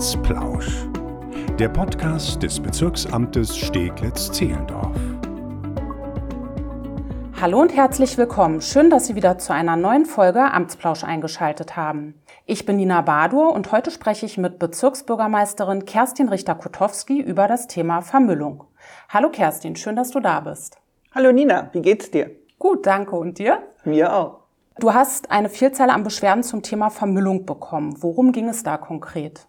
Amtsplausch. Der Podcast des Bezirksamtes Steglitz-Zehlendorf. Hallo und herzlich willkommen. Schön, dass Sie wieder zu einer neuen Folge Amtsplausch eingeschaltet haben. Ich bin Nina Badur und heute spreche ich mit Bezirksbürgermeisterin Kerstin Richter-Kutowski über das Thema Vermüllung. Hallo Kerstin, schön, dass du da bist. Hallo Nina, wie geht's dir? Gut, danke. Und dir? Mir auch. Du hast eine Vielzahl an Beschwerden zum Thema Vermüllung bekommen. Worum ging es da konkret?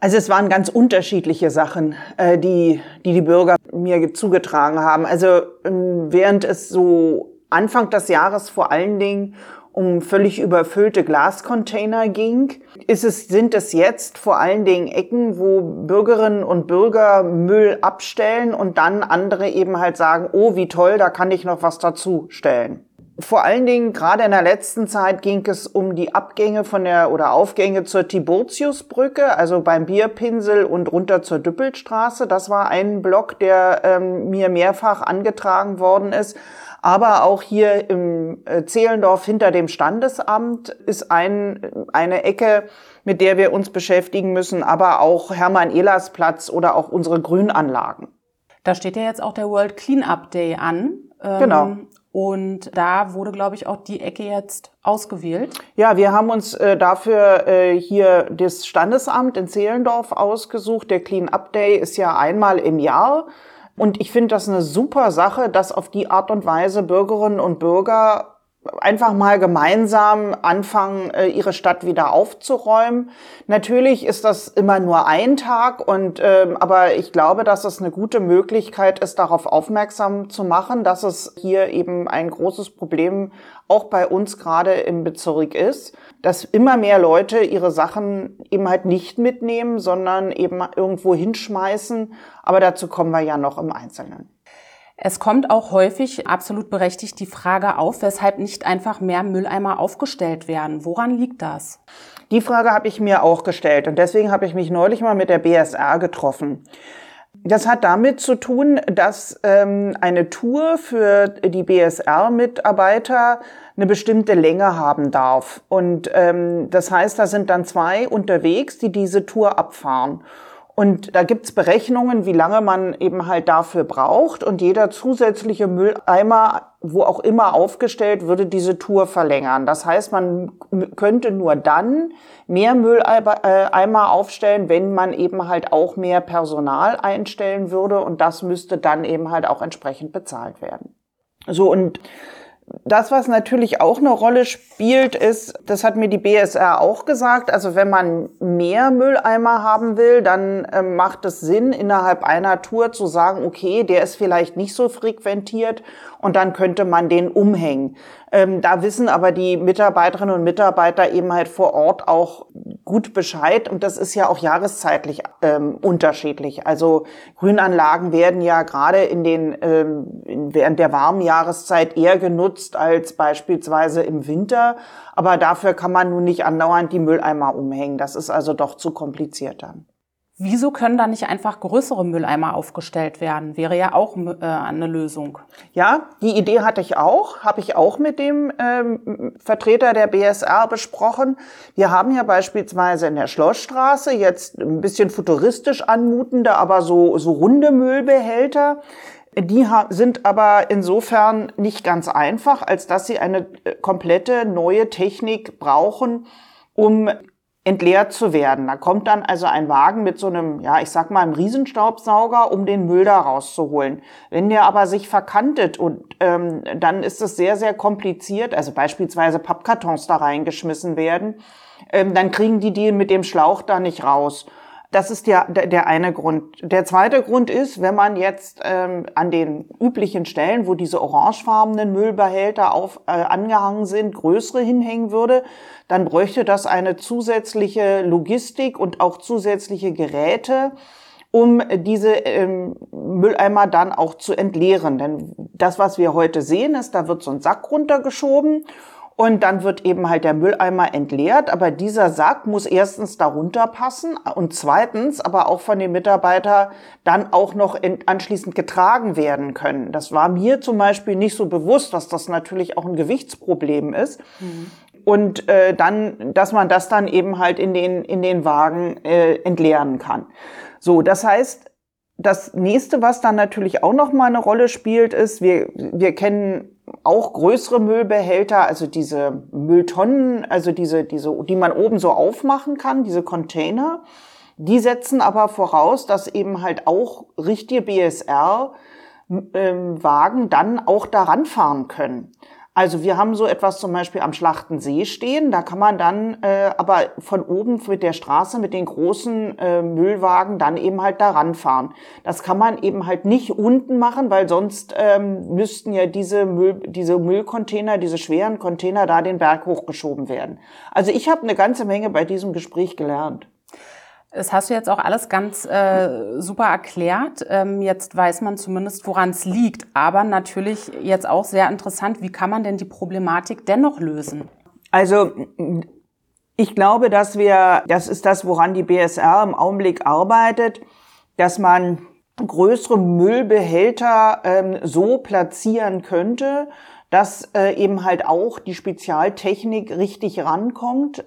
Also es waren ganz unterschiedliche Sachen, äh, die die, die Bürger mir zugetragen haben. Also ähm, während es so Anfang des Jahres vor allen Dingen um völlig überfüllte Glascontainer ging, ist es, sind es jetzt vor allen Dingen Ecken, wo Bürgerinnen und Bürger Müll abstellen und dann andere eben halt sagen, oh, wie toll, da kann ich noch was dazu stellen. Vor allen Dingen, gerade in der letzten Zeit, ging es um die Abgänge von der oder Aufgänge zur Tiburtiusbrücke, also beim Bierpinsel und runter zur Düppelstraße. Das war ein Block, der ähm, mir mehrfach angetragen worden ist. Aber auch hier im äh, Zehlendorf hinter dem Standesamt ist ein, eine Ecke, mit der wir uns beschäftigen müssen, aber auch Hermann-Ehlers-Platz oder auch unsere Grünanlagen. Da steht ja jetzt auch der World Cleanup Day an. Ähm, genau. Und da wurde, glaube ich, auch die Ecke jetzt ausgewählt. Ja, wir haben uns äh, dafür äh, hier das Standesamt in Zehlendorf ausgesucht. Der Clean Up Day ist ja einmal im Jahr. Und ich finde das eine super Sache, dass auf die Art und Weise Bürgerinnen und Bürger einfach mal gemeinsam anfangen, äh, ihre Stadt wieder aufzuräumen. Natürlich ist das immer nur ein Tag und ähm, aber ich glaube, dass es eine gute Möglichkeit ist, darauf aufmerksam zu machen, dass es hier eben ein großes Problem auch bei uns gerade im Bezirk ist, dass immer mehr Leute ihre Sachen eben halt nicht mitnehmen, sondern eben irgendwo hinschmeißen. Aber dazu kommen wir ja noch im Einzelnen. Es kommt auch häufig absolut berechtigt die Frage auf, weshalb nicht einfach mehr Mülleimer aufgestellt werden. Woran liegt das? Die Frage habe ich mir auch gestellt und deswegen habe ich mich neulich mal mit der BSR getroffen. Das hat damit zu tun, dass ähm, eine Tour für die BSR-Mitarbeiter eine bestimmte Länge haben darf. Und ähm, das heißt, da sind dann zwei unterwegs, die diese Tour abfahren. Und da gibt's Berechnungen, wie lange man eben halt dafür braucht. Und jeder zusätzliche Mülleimer, wo auch immer aufgestellt, würde diese Tour verlängern. Das heißt, man könnte nur dann mehr Mülleimer aufstellen, wenn man eben halt auch mehr Personal einstellen würde. Und das müsste dann eben halt auch entsprechend bezahlt werden. So, und das, was natürlich auch eine Rolle spielt, ist, das hat mir die BSR auch gesagt, also wenn man mehr Mülleimer haben will, dann äh, macht es Sinn, innerhalb einer Tour zu sagen, okay, der ist vielleicht nicht so frequentiert und dann könnte man den umhängen. Ähm, da wissen aber die Mitarbeiterinnen und Mitarbeiter eben halt vor Ort auch gut Bescheid und das ist ja auch jahreszeitlich ähm, unterschiedlich. Also Grünanlagen werden ja gerade in den ähm, während der warmen Jahreszeit eher genutzt als beispielsweise im Winter, aber dafür kann man nun nicht andauernd die Mülleimer umhängen. Das ist also doch zu kompliziert dann. Wieso können da nicht einfach größere Mülleimer aufgestellt werden? Wäre ja auch äh, eine Lösung. Ja, die Idee hatte ich auch, habe ich auch mit dem ähm, Vertreter der BSR besprochen. Wir haben ja beispielsweise in der Schlossstraße jetzt ein bisschen futuristisch anmutende, aber so, so runde Müllbehälter. Die sind aber insofern nicht ganz einfach, als dass sie eine äh, komplette neue Technik brauchen, um entleert zu werden. Da kommt dann also ein Wagen mit so einem, ja, ich sag mal, einem Riesenstaubsauger, um den Müll da rauszuholen. Wenn der aber sich verkantet und ähm, dann ist es sehr, sehr kompliziert, also beispielsweise Pappkartons da reingeschmissen werden, ähm, dann kriegen die die mit dem Schlauch da nicht raus. Das ist der, der eine Grund. Der zweite Grund ist, wenn man jetzt ähm, an den üblichen Stellen, wo diese orangefarbenen Müllbehälter auf, äh, angehangen sind, größere hinhängen würde, dann bräuchte das eine zusätzliche Logistik und auch zusätzliche Geräte, um diese ähm, Mülleimer dann auch zu entleeren. Denn das, was wir heute sehen, ist, da wird so ein Sack runtergeschoben und dann wird eben halt der Mülleimer entleert, aber dieser Sack muss erstens darunter passen und zweitens aber auch von dem Mitarbeiter dann auch noch anschließend getragen werden können. Das war mir zum Beispiel nicht so bewusst, dass das natürlich auch ein Gewichtsproblem ist. Mhm. und äh, dann, dass man das dann eben halt in den, in den Wagen äh, entleeren kann. So, das heißt, das nächste, was dann natürlich auch noch mal eine Rolle spielt, ist, wir, wir kennen auch größere Müllbehälter, also diese Mülltonnen, also diese, diese, die man oben so aufmachen kann, diese Container. Die setzen aber voraus, dass eben halt auch richtige BSR ähm, dann auch daran fahren können. Also wir haben so etwas zum Beispiel am Schlachtensee stehen. Da kann man dann äh, aber von oben mit der Straße mit den großen äh, Müllwagen dann eben halt daran fahren. Das kann man eben halt nicht unten machen, weil sonst ähm, müssten ja diese, Müll, diese Müllcontainer, diese schweren Container da den Berg hochgeschoben werden. Also ich habe eine ganze Menge bei diesem Gespräch gelernt. Das hast du jetzt auch alles ganz äh, super erklärt. Ähm, jetzt weiß man zumindest, woran es liegt. Aber natürlich jetzt auch sehr interessant, wie kann man denn die Problematik dennoch lösen? Also ich glaube, dass wir, das ist das, woran die BSR im Augenblick arbeitet, dass man größere Müllbehälter ähm, so platzieren könnte, dass äh, eben halt auch die Spezialtechnik richtig rankommt.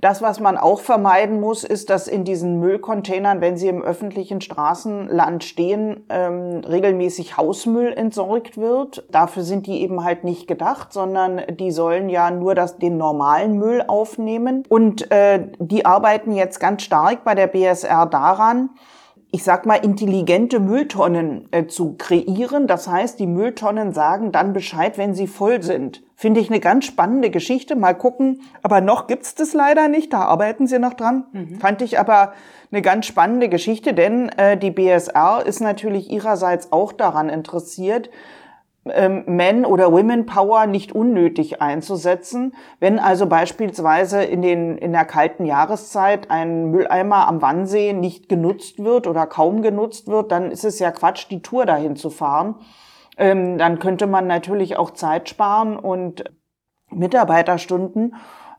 Das, was man auch vermeiden muss, ist, dass in diesen Müllcontainern, wenn sie im öffentlichen Straßenland stehen, ähm, regelmäßig Hausmüll entsorgt wird. Dafür sind die eben halt nicht gedacht, sondern die sollen ja nur das, den normalen Müll aufnehmen. Und äh, die arbeiten jetzt ganz stark bei der BSR daran, ich sag mal, intelligente Mülltonnen äh, zu kreieren. Das heißt, die Mülltonnen sagen dann Bescheid, wenn sie voll sind. Finde ich eine ganz spannende Geschichte. Mal gucken. Aber noch gibt's das leider nicht. Da arbeiten sie noch dran. Mhm. Fand ich aber eine ganz spannende Geschichte, denn äh, die BSR ist natürlich ihrerseits auch daran interessiert, ähm, Men- oder Women Power nicht unnötig einzusetzen. Wenn also beispielsweise in, den, in der kalten Jahreszeit ein Mülleimer am Wannsee nicht genutzt wird oder kaum genutzt wird, dann ist es ja Quatsch, die Tour dahin zu fahren. Ähm, dann könnte man natürlich auch Zeit sparen und Mitarbeiterstunden.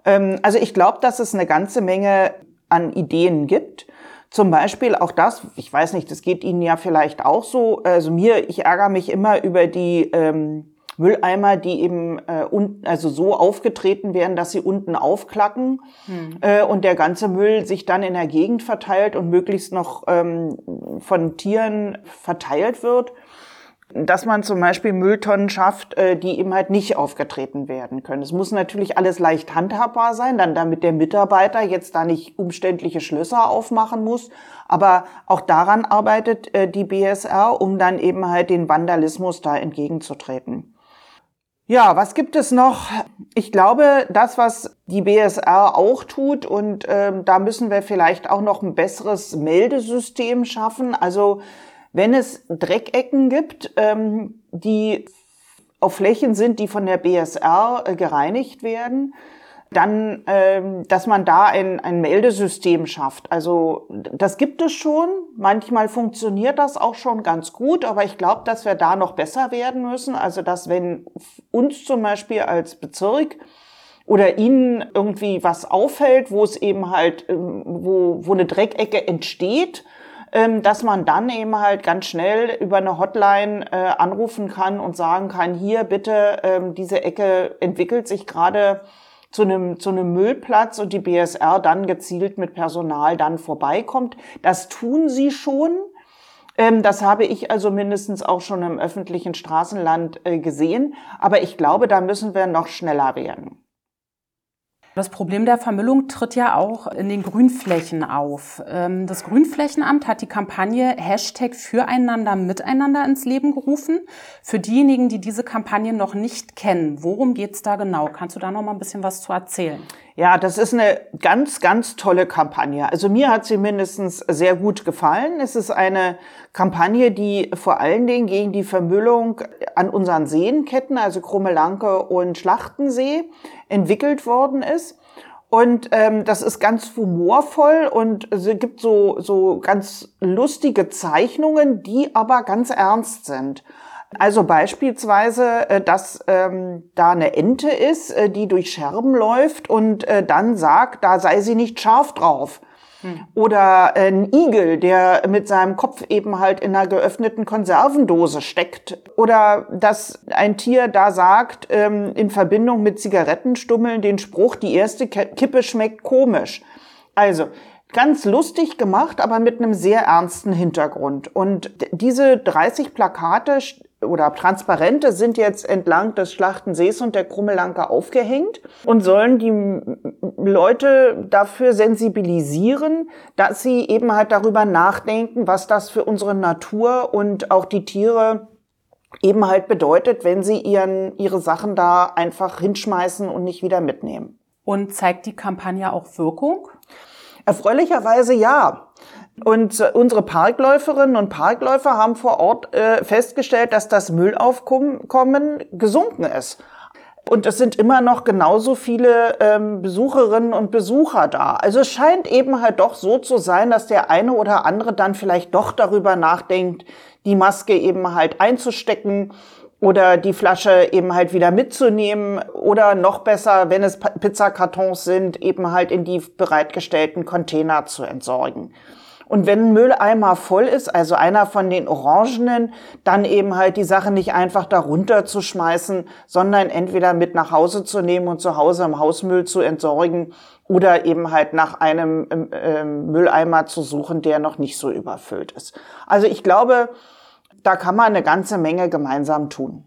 Ähm, also ich glaube, dass es eine ganze Menge an Ideen gibt. Zum Beispiel auch das, ich weiß nicht, das geht Ihnen ja vielleicht auch so. Also mir, ich ärgere mich immer über die ähm, Mülleimer, die eben äh, unten, also so aufgetreten werden, dass sie unten aufklacken hm. äh, und der ganze Müll sich dann in der Gegend verteilt und möglichst noch ähm, von Tieren verteilt wird dass man zum Beispiel Mülltonnen schafft, äh, die eben halt nicht aufgetreten werden können. Es muss natürlich alles leicht handhabbar sein, dann damit der Mitarbeiter jetzt da nicht umständliche Schlösser aufmachen muss. Aber auch daran arbeitet äh, die BSR, um dann eben halt den Vandalismus da entgegenzutreten. Ja, was gibt es noch? Ich glaube, das, was die BSR auch tut, und äh, da müssen wir vielleicht auch noch ein besseres Meldesystem schaffen. Also wenn es Dreckecken gibt, ähm, die auf Flächen sind, die von der BSR äh, gereinigt werden, dann, ähm, dass man da ein, ein Meldesystem schafft. Also das gibt es schon. Manchmal funktioniert das auch schon ganz gut, aber ich glaube, dass wir da noch besser werden müssen. Also dass wenn uns zum Beispiel als Bezirk oder Ihnen irgendwie was auffällt, wo es eben halt, ähm, wo, wo eine Dreckecke entsteht, dass man dann eben halt ganz schnell über eine Hotline äh, anrufen kann und sagen kann, hier bitte, ähm, diese Ecke entwickelt sich gerade zu einem, zu einem Müllplatz und die BSR dann gezielt mit Personal dann vorbeikommt. Das tun sie schon. Ähm, das habe ich also mindestens auch schon im öffentlichen Straßenland äh, gesehen. Aber ich glaube, da müssen wir noch schneller werden. Das Problem der Vermüllung tritt ja auch in den Grünflächen auf. Ähm, das Grünflächenamt hat die Kampagne Hashtag Füreinander Miteinander ins Leben gerufen. Für diejenigen, die diese Kampagne noch nicht kennen, worum geht's da genau? Kannst du da noch mal ein bisschen was zu erzählen? Ja, das ist eine ganz, ganz tolle Kampagne. Also mir hat sie mindestens sehr gut gefallen. Es ist eine Kampagne, die vor allen Dingen gegen die Vermüllung an unseren Seenketten, also Krummelanke und Schlachtensee, entwickelt worden ist. Und ähm, das ist ganz humorvoll und es gibt so, so ganz lustige Zeichnungen, die aber ganz ernst sind. Also beispielsweise, äh, dass ähm, da eine Ente ist, äh, die durch Scherben läuft und äh, dann sagt, da sei sie nicht scharf drauf. Hm. Oder ein Igel, der mit seinem Kopf eben halt in einer geöffneten Konservendose steckt. Oder dass ein Tier da sagt, ähm, in Verbindung mit Zigarettenstummeln den Spruch, die erste Kippe schmeckt komisch. Also, ganz lustig gemacht, aber mit einem sehr ernsten Hintergrund. Und diese 30 Plakate oder Transparente sind jetzt entlang des Schlachtensees und der Krummelanke aufgehängt und sollen die Leute dafür sensibilisieren, dass sie eben halt darüber nachdenken, was das für unsere Natur und auch die Tiere eben halt bedeutet, wenn sie ihren, ihre Sachen da einfach hinschmeißen und nicht wieder mitnehmen. Und zeigt die Kampagne auch Wirkung? Erfreulicherweise ja. Und unsere Parkläuferinnen und Parkläufer haben vor Ort äh, festgestellt, dass das Müllaufkommen gesunken ist. Und es sind immer noch genauso viele ähm, Besucherinnen und Besucher da. Also es scheint eben halt doch so zu sein, dass der eine oder andere dann vielleicht doch darüber nachdenkt, die Maske eben halt einzustecken oder die Flasche eben halt wieder mitzunehmen oder noch besser, wenn es Pizzakartons sind, eben halt in die bereitgestellten Container zu entsorgen. Und wenn ein Mülleimer voll ist, also einer von den orangenen, dann eben halt die Sache nicht einfach darunter zu schmeißen, sondern entweder mit nach Hause zu nehmen und zu Hause im Hausmüll zu entsorgen oder eben halt nach einem äh, Mülleimer zu suchen, der noch nicht so überfüllt ist. Also ich glaube, da kann man eine ganze Menge gemeinsam tun.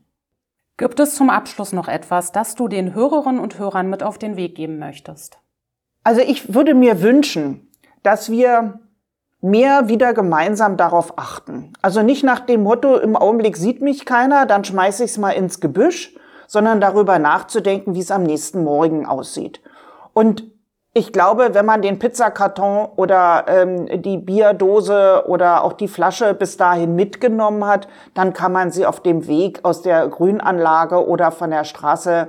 Gibt es zum Abschluss noch etwas, das du den Hörerinnen und Hörern mit auf den Weg geben möchtest? Also ich würde mir wünschen, dass wir mehr wieder gemeinsam darauf achten. Also nicht nach dem Motto, im Augenblick sieht mich keiner, dann schmeiße ich es mal ins Gebüsch, sondern darüber nachzudenken, wie es am nächsten Morgen aussieht. Und ich glaube, wenn man den Pizzakarton oder ähm, die Bierdose oder auch die Flasche bis dahin mitgenommen hat, dann kann man sie auf dem Weg aus der Grünanlage oder von der Straße,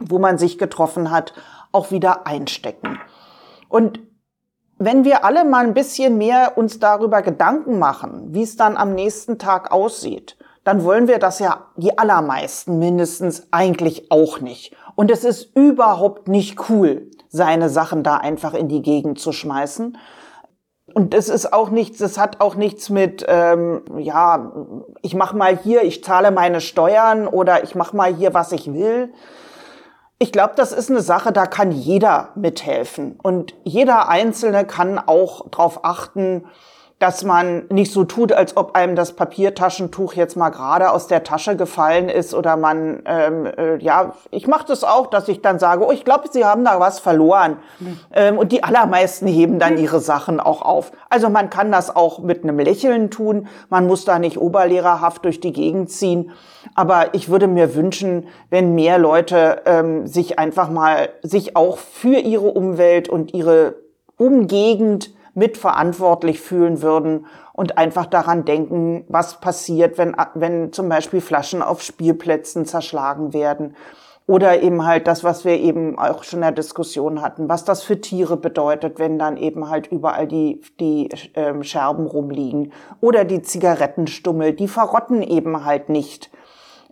wo man sich getroffen hat, auch wieder einstecken. Und wenn wir alle mal ein bisschen mehr uns darüber Gedanken machen, wie es dann am nächsten Tag aussieht, dann wollen wir das ja die allermeisten mindestens eigentlich auch nicht. Und es ist überhaupt nicht cool, seine Sachen da einfach in die Gegend zu schmeißen. Und es ist auch nichts, es hat auch nichts mit, ähm, ja, ich mach mal hier, ich zahle meine Steuern oder ich mach mal hier, was ich will, ich glaube, das ist eine Sache, da kann jeder mithelfen. Und jeder Einzelne kann auch darauf achten, dass man nicht so tut, als ob einem das Papiertaschentuch jetzt mal gerade aus der Tasche gefallen ist oder man, ähm, äh, ja, ich mache das auch, dass ich dann sage, oh, ich glaube, Sie haben da was verloren. Mhm. Ähm, und die allermeisten heben dann ihre Sachen auch auf. Also man kann das auch mit einem Lächeln tun. Man muss da nicht oberlehrerhaft durch die Gegend ziehen. Aber ich würde mir wünschen, wenn mehr Leute ähm, sich einfach mal, sich auch für ihre Umwelt und ihre Umgegend mitverantwortlich fühlen würden und einfach daran denken, was passiert, wenn, wenn zum Beispiel Flaschen auf Spielplätzen zerschlagen werden. Oder eben halt das, was wir eben auch schon in der Diskussion hatten, was das für Tiere bedeutet, wenn dann eben halt überall die, die ähm, Scherben rumliegen. Oder die Zigarettenstummel, die verrotten eben halt nicht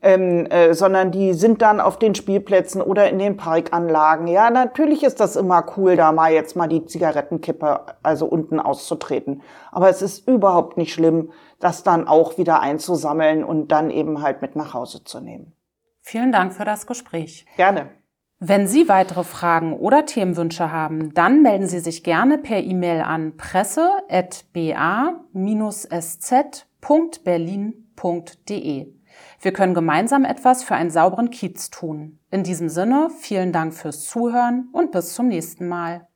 ähm, äh, sondern die sind dann auf den Spielplätzen oder in den Parkanlagen. Ja, natürlich ist das immer cool, da mal jetzt mal die Zigarettenkippe also unten auszutreten. Aber es ist überhaupt nicht schlimm, das dann auch wieder einzusammeln und dann eben halt mit nach Hause zu nehmen. Vielen Dank für das Gespräch. Gerne. Wenn Sie weitere Fragen oder Themenwünsche haben, dann melden Sie sich gerne per E-Mail an presse.ba-sz.berlin.de. Wir können gemeinsam etwas für einen sauberen Kiez tun. In diesem Sinne, vielen Dank fürs Zuhören und bis zum nächsten Mal.